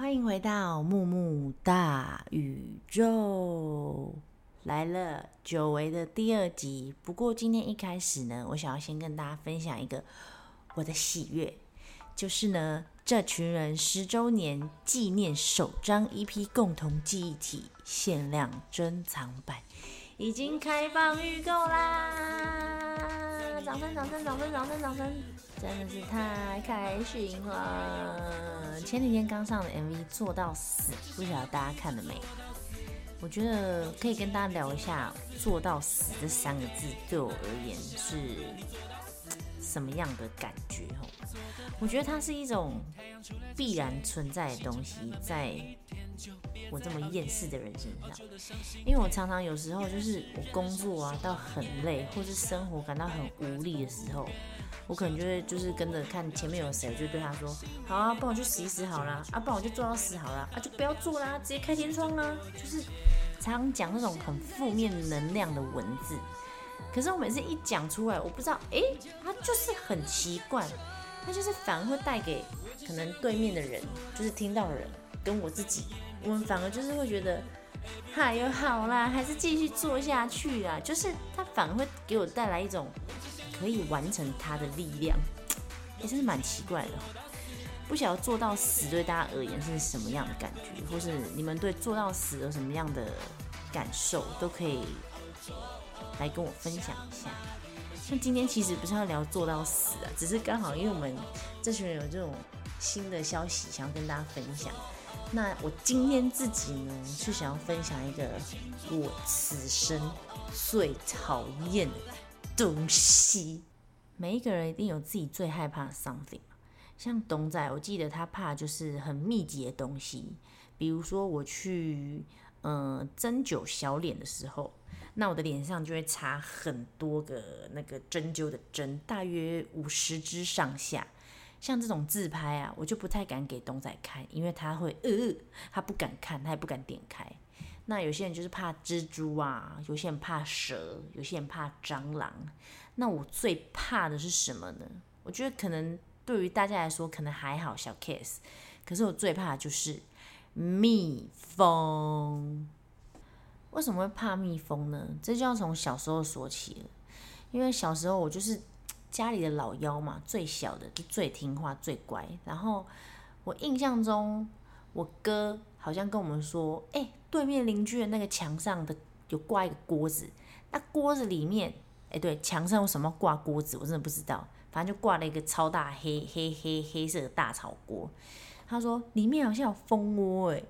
欢迎回到木木大宇宙，来了久违的第二集。不过今天一开始呢，我想要先跟大家分享一个我的喜悦，就是呢，这群人十周年纪念首张 EP 共同记忆体限量珍藏版已经开放预购啦！掌声，掌声，掌声，掌声，掌声！真的是太开心了！前几天刚上的 MV 做到死，不晓得大家看了没？我觉得可以跟大家聊一下“做到死”这三个字对我而言是什么样的感觉？我觉得它是一种必然存在的东西，在我这么厌世的人身上，因为我常常有时候就是我工作啊到很累，或是生活感到很无力的时候。我可能就会就是跟着看前面有谁，我就对他说：“好啊，帮我去洗一死好了，啊，不然我就做到死好了，啊，就不要做啦，直接开天窗啦。”就是常讲那种很负面能量的文字。可是我每次一讲出来，我不知道，哎，他就是很奇怪，他就是反而会带给可能对面的人，就是听到的人跟我自己，我们反而就是会觉得，哎呦好啦，还是继续做下去啊。就是他反而会给我带来一种。可以完成它的力量，也真是蛮奇怪的。不晓得做到死对大家而言是什么样的感觉，或是你们对做到死有什么样的感受，都可以来跟我分享一下。像今天其实不是要聊做到死啊，只是刚好因为我们这群人有这种新的消息想要跟大家分享。那我今天自己呢，是想要分享一个我此生最讨厌的。东西，每一个人一定有自己最害怕的 something。像董仔，我记得他怕就是很密集的东西，比如说我去嗯针灸小脸的时候，那我的脸上就会插很多个那个针灸的针，大约五十支上下。像这种自拍啊，我就不太敢给东仔看，因为他会呃，他不敢看，他也不敢点开。那有些人就是怕蜘蛛啊，有些人怕蛇，有些人怕蟑螂。那我最怕的是什么呢？我觉得可能对于大家来说可能还好，小 case。可是我最怕就是蜜蜂。为什么会怕蜜蜂呢？这就要从小时候说起了。因为小时候我就是 家里的老幺嘛，最小的就最听话、最乖。然后我印象中，我哥好像跟我们说：“哎、”对面邻居的那个墙上的有挂一个锅子，那锅子里面，哎，对，墙上为什么挂锅子？我真的不知道，反正就挂了一个超大黑黑黑黑色的大炒锅。他说里面好像有蜂窝哎，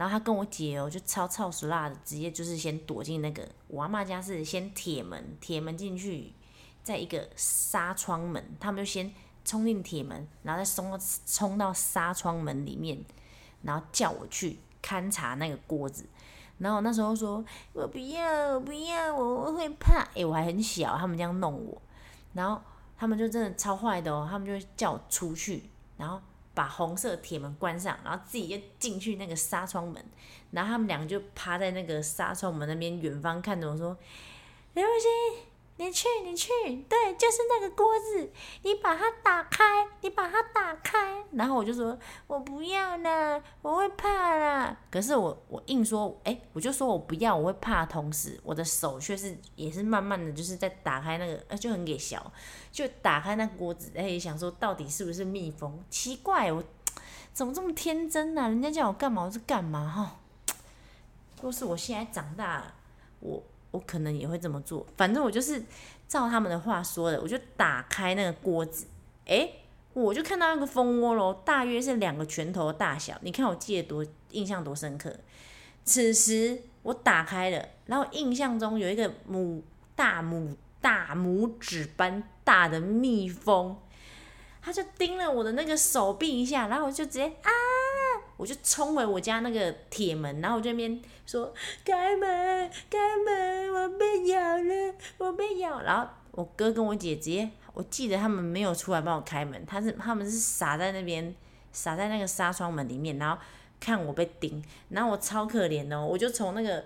然后他跟我姐哦，就超超死辣的，直接就是先躲进那个我阿妈家是先铁门，铁门进去，再一个纱窗门，他们就先冲进铁门，然后再冲到冲到纱窗门里面，然后叫我去。勘察那个锅子，然后那时候说：“我不要，不要，我我会怕。”诶，我还很小，他们这样弄我，然后他们就真的超坏的哦，他们就叫我出去，然后把红色铁门关上，然后自己就进去那个纱窗门，然后他们两个就趴在那个纱窗门那边远方看着我说：“刘星。”你去，你去，对，就是那个锅子，你把它打开，你把它打开。然后我就说，我不要啦，我会怕啦。可是我，我硬说，哎，我就说我不要，我会怕。同时，我的手却是也是慢慢的就是在打开那个，呃，就很给小，就打开那个锅子，哎，想说到底是不是蜜蜂？奇怪，我怎么这么天真呢？人家叫我干嘛，我是干嘛哈？若是我现在长大，我。我可能也会这么做，反正我就是照他们的话说的，我就打开那个锅子，诶，我就看到那个蜂窝咯，大约是两个拳头大小。你看我记得多印象多深刻。此时我打开了，然后印象中有一个拇大拇大拇指般大的蜜蜂，它就叮了我的那个手臂一下，然后我就直接啊。我就冲回我家那个铁门，然后我这边说：“开门，开门，我被咬了，我被咬。”然后我哥跟我姐姐，我记得他们没有出来帮我开门，他是他们是傻在那边，傻在那个纱窗门里面，然后看我被叮，然后我超可怜哦，我就从那个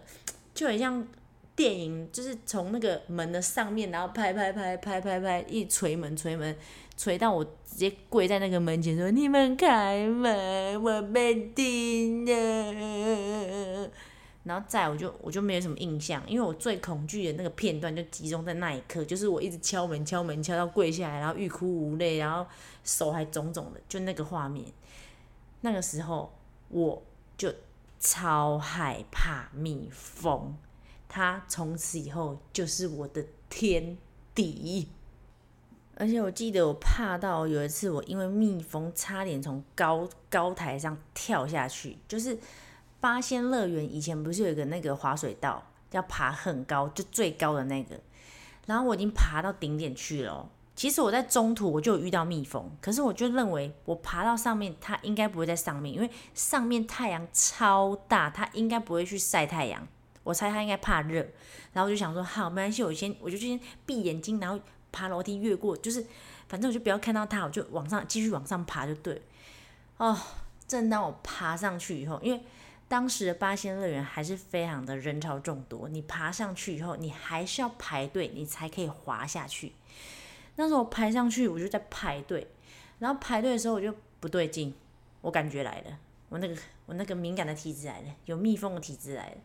就很像电影，就是从那个门的上面，然后拍拍拍拍拍拍，一捶门捶门，捶到我直接跪在那个门前说：“你们开门，我被叮了。”然后再我就我就没有什么印象，因为我最恐惧的那个片段就集中在那一刻，就是我一直敲门敲门敲到跪下来，然后欲哭无泪，然后手还肿肿的，就那个画面。那个时候我就超害怕蜜蜂，它从此以后就是我的天敌。而且我记得我怕到有一次，我因为蜜蜂差点从高高台上跳下去，就是。八仙乐园以前不是有一个那个滑水道，要爬很高，就最高的那个。然后我已经爬到顶点去了。其实我在中途我就遇到蜜蜂，可是我就认为我爬到上面，它应该不会在上面，因为上面太阳超大，它应该不会去晒太阳。我猜它应该怕热。然后我就想说，好，没关系，我先我就先闭眼睛，然后爬楼梯越过，就是反正我就不要看到它，我就往上继续往上爬就对。哦，正当我爬上去以后，因为当时的八仙乐园还是非常的人潮众多，你爬上去以后，你还是要排队，你才可以滑下去。那时候我排上去，我就在排队，然后排队的时候我就不对劲，我感觉来了，我那个我那个敏感的体质来了，有蜜蜂的体质来了，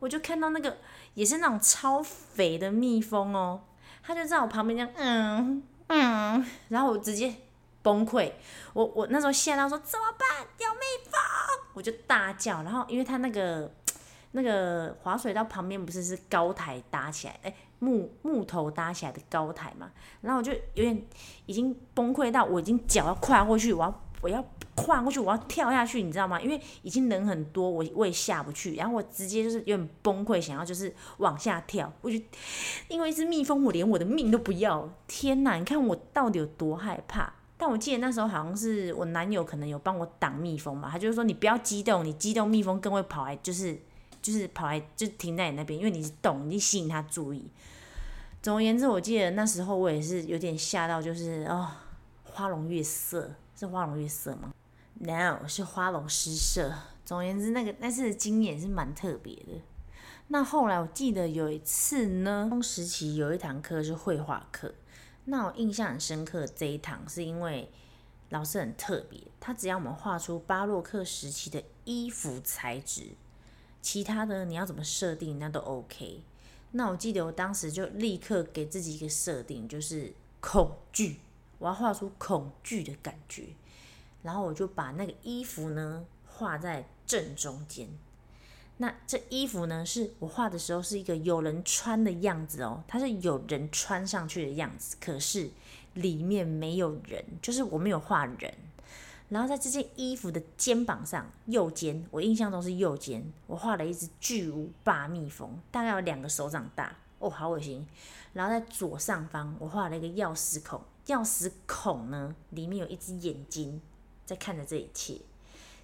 我就看到那个也是那种超肥的蜜蜂哦，他就在我旁边这样，嗯嗯，然后我直接。崩溃，我我那时候吓到说怎么办？有蜜蜂，我就大叫。然后因为他那个 那个滑水道旁边不是是高台搭起来，哎，木木头搭起来的高台嘛。然后我就有点已经崩溃到我已经脚要跨过去，我要我要跨过去，我要跳下去，你知道吗？因为已经人很多，我我也下不去。然后我直接就是有点崩溃，想要就是往下跳。我就因为一只蜜蜂，我连我的命都不要。天哪，你看我到底有多害怕？但我记得那时候好像是我男友可能有帮我挡蜜蜂嘛，他就是说你不要激动，你激动蜜蜂更会跑来，就是就是跑来就停在你那边，因为你是动，你吸引他注意。总而言之，我记得那时候我也是有点吓到，就是哦，花容月色是花容月色吗？No，是花容失色。总而言之，那个那次的经验是蛮特别的。那后来我记得有一次呢，中时期有一堂课是绘画课。那我印象很深刻，这一堂是因为老师很特别，他只要我们画出巴洛克时期的衣服材质，其他的你要怎么设定那都 OK。那我记得我当时就立刻给自己一个设定，就是恐惧，我要画出恐惧的感觉，然后我就把那个衣服呢画在正中间。那这衣服呢，是我画的时候是一个有人穿的样子哦，它是有人穿上去的样子，可是里面没有人，就是我没有画人。然后在这件衣服的肩膀上，右肩，我印象中是右肩，我画了一只巨无霸蜜蜂，大概有两个手掌大，哦，好恶心。然后在左上方，我画了一个钥匙孔，钥匙孔呢，里面有一只眼睛在看着这一切，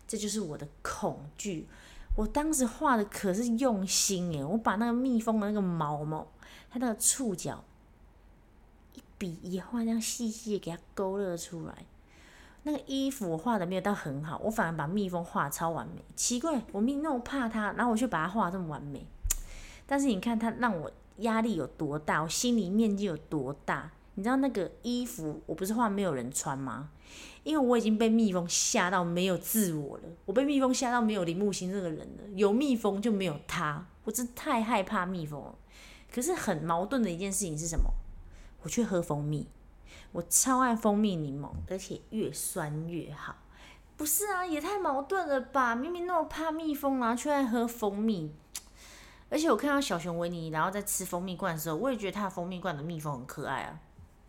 这就是我的恐惧。我当时画的可是用心诶，我把那个蜜蜂的那个毛毛，它那个触角，一笔一画，这样细细的给它勾勒出来。那个衣服我画的没有到很好，我反而把蜜蜂画超完美。奇怪，我明明那么怕它，然后我却把它画这么完美。但是你看它让我压力有多大，我心里面积有多大？你知道那个衣服，我不是画没有人穿吗？因为我已经被蜜蜂吓到没有自我了，我被蜜蜂吓到没有林木星这个人了，有蜜蜂就没有他，我真太害怕蜜蜂了。可是很矛盾的一件事情是什么？我去喝蜂蜜，我超爱蜂蜜柠檬，而且越酸越好。不是啊，也太矛盾了吧？明明那么怕蜜蜂啊，却爱喝蜂蜜。而且我看到小熊维尼然后在吃蜂蜜罐的时候，我也觉得它的蜂蜜罐的蜜蜂很可爱啊。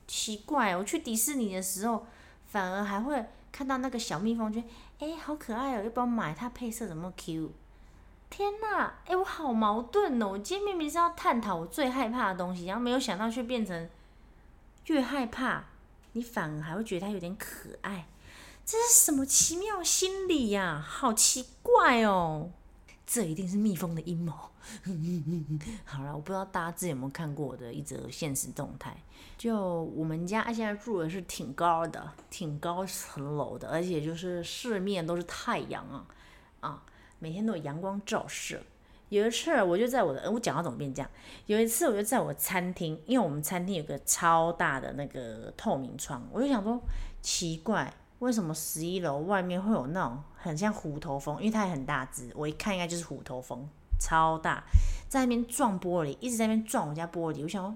奇怪，我去迪士尼的时候。反而还会看到那个小蜜蜂，觉得哎，好可爱哦，要不要买？它配色怎么 Q？天哪，哎，我好矛盾哦！我今天明明是要探讨我最害怕的东西，然后没有想到却变成越害怕，你反而还会觉得它有点可爱，这是什么奇妙心理呀？好奇怪哦！这一定是蜜蜂的阴谋。好了，我不知道大家之前有没有看过我的一则现实动态。就我们家现在住的是挺高的，挺高层楼的，而且就是四面都是太阳啊啊，每天都有阳光照射。有一次，我就在我的，我讲到怎么变这样？有一次，我就在我餐厅，因为我们餐厅有个超大的那个透明窗，我就想说，奇怪，为什么十一楼外面会有那种很像虎头蜂？因为它也很大只，我一看应该就是虎头蜂，超大，在那边撞玻璃，一直在那边撞我家玻璃。我想说，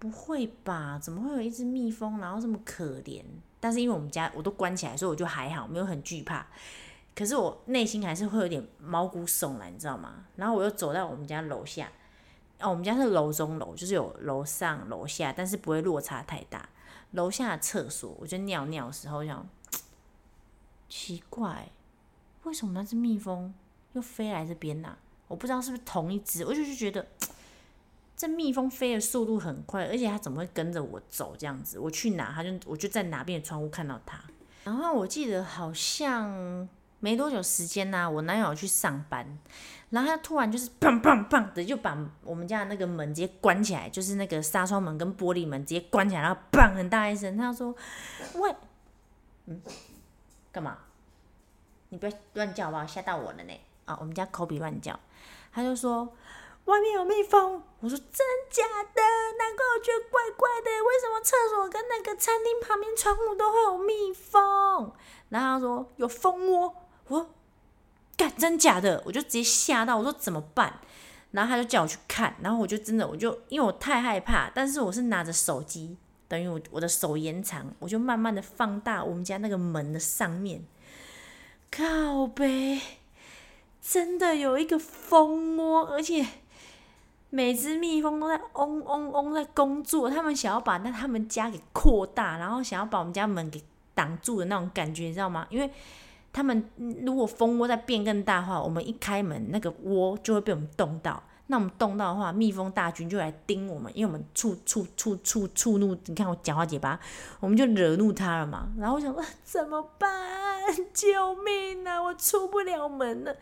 不会吧？怎么会有一只蜜蜂，然后这么可怜？但是因为我们家我都关起来，所以我就还好，没有很惧怕。可是我内心还是会有点毛骨悚然，你知道吗？然后我又走到我们家楼下，哦，我们家是楼中楼，就是有楼上楼下，但是不会落差太大。楼下厕所，我就尿尿的时候想，奇怪，为什么那只蜜蜂又飞来这边呢？我不知道是不是同一只，我就是觉得 这蜜蜂飞的速度很快，而且它怎么会跟着我走这样子？我去哪，它就我就在哪边的窗户看到它。然后我记得好像。没多久时间呐、我男友去上班，然后他突然就是砰砰砰的就把我们家的那个门直接关起来，就是那个纱窗门跟玻璃门直接关起来，然后砰很大一声，他说：“喂，嗯，干嘛？你不要乱叫好不好？吓到我了呢！啊，我们家口比乱叫，他就说外面有蜜蜂。我说真假的？难怪我觉得怪怪的，为什么厕所跟那个餐厅旁边窗户都会有蜜蜂？然后他说有蜂窝。”我说干真假的，我就直接吓到，我说怎么办？然后他就叫我去看，然后我就真的，我就因为我太害怕，但是我是拿着手机，等于我我的手延长，我就慢慢的放大我们家那个门的上面，靠北，真的有一个蜂窝，而且每只蜜蜂都在嗡嗡嗡在工作，他们想要把那他们家给扩大，然后想要把我们家门给挡住的那种感觉，你知道吗？因为他们如果蜂窝再变更大的话，我们一开门，那个窝就会被我们冻到。那我们动到的话，蜜蜂大军就来盯我们，因为我们触触触触触怒，你看我讲话结巴，我们就惹怒他了嘛。然后我想说怎么办？救命啊！我出不了门了。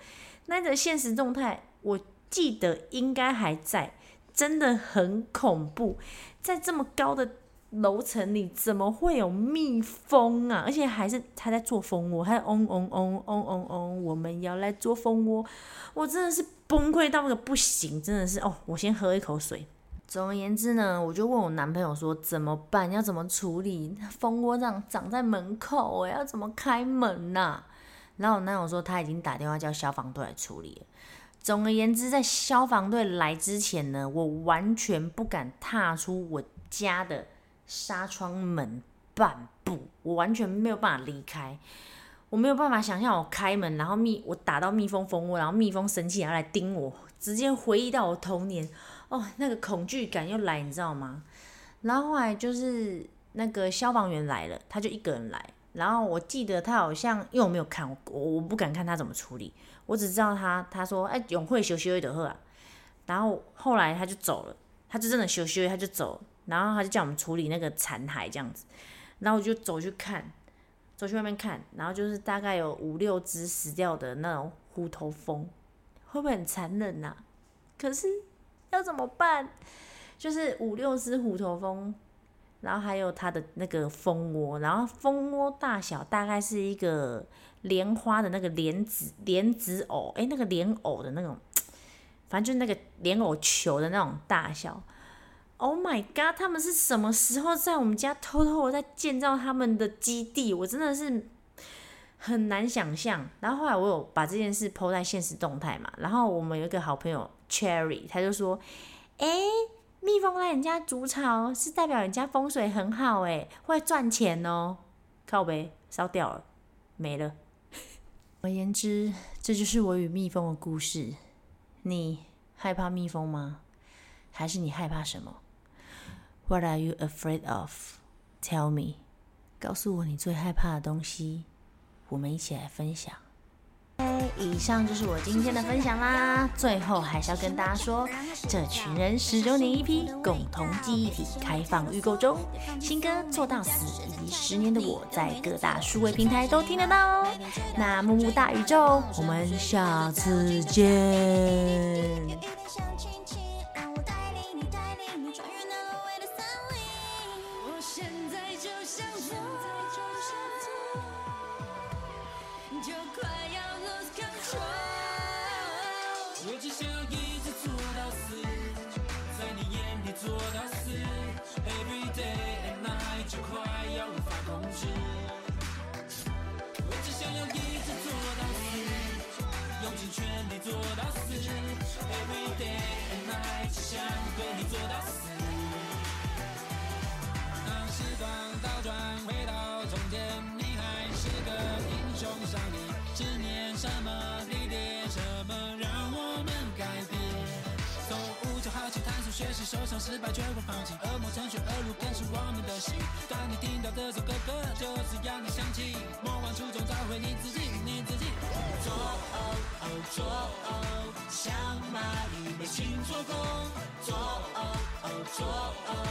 那个现实状态，我记得应该还在，真的很恐怖，在这么高的。楼层里怎么会有蜜蜂啊？而且还是他在做蜂窝，还嗡嗡嗡嗡嗡嗡，我们要来做蜂窝，我真的是崩溃到不行，真的是哦，我先喝一口水。总而言之呢，我就问我男朋友说怎么办，要怎么处理？蜂窝这样长在门口，我，要怎么开门呐、然后我男友说他已经打电话叫消防队来处理了。总而言之，在消防队来之前呢，我完全不敢踏出我家的。纱窗门半步，我完全没有办法离开，我没有办法想象我开门，然后蜜我打到蜜蜂蜂窝，然后蜜蜂生气然后来叮我，直接回忆到我童年，哦，那个恐惧感又来，你知道吗？然后后来就是那个消防员来了，他就一个人来，然后我记得他好像因为我没有看，我我不敢看他怎么处理，我只知道他他说哎，永会修修的喝啊，然后后来他就走了，他就真的修修他就走了。然后他就叫我们处理那个残骸这样子，然后我就走去看，走去外面看，然后就是大概有五六只死掉的那种虎头蜂，会不会很残忍呐、啊？可是要怎么办？就是五六只虎头蜂，然后还有它的那个蜂窝，然后蜂窝大小大概是一个莲花的那个莲子莲子藕，诶，那个莲藕的那种，反正就是那个莲藕球的那种大小。Oh my god！他们是什么时候在我们家偷偷的在建造他们的基地？我真的是很难想象。然后后来我有把这件事抛在现实动态嘛，然后我们有一个好朋友 Cherry，他就说：“诶，蜜蜂来人家筑巢是代表人家风水很好，诶，会赚钱哦。”靠呗，烧掉了，没了。总而言之，这就是我与蜜蜂的故事。你害怕蜜蜂吗？还是你害怕什么？What are you afraid of? Tell me，告诉我你最害怕的东西，我们一起来分享。以上就是我今天的分享啦。最后还是要跟大家说，这群人十周年一批共同记忆体开放预购中，新歌做到死以及十年的我在各大数位平台都听得到哦。那木木大宇宙，我们下次见。你做到死。当时光倒转回到从前，你还是个英雄少年。执念什么离点，什么让我们改变？从无知好奇探索学习，受伤失败绝不放弃，恶魔成全恶路更是我们的心。当你听到这首歌歌，就是要你想起，莫忘初衷，找回你自己，你自己。左哦哦哦，像蚂蚁被心做工。左。哦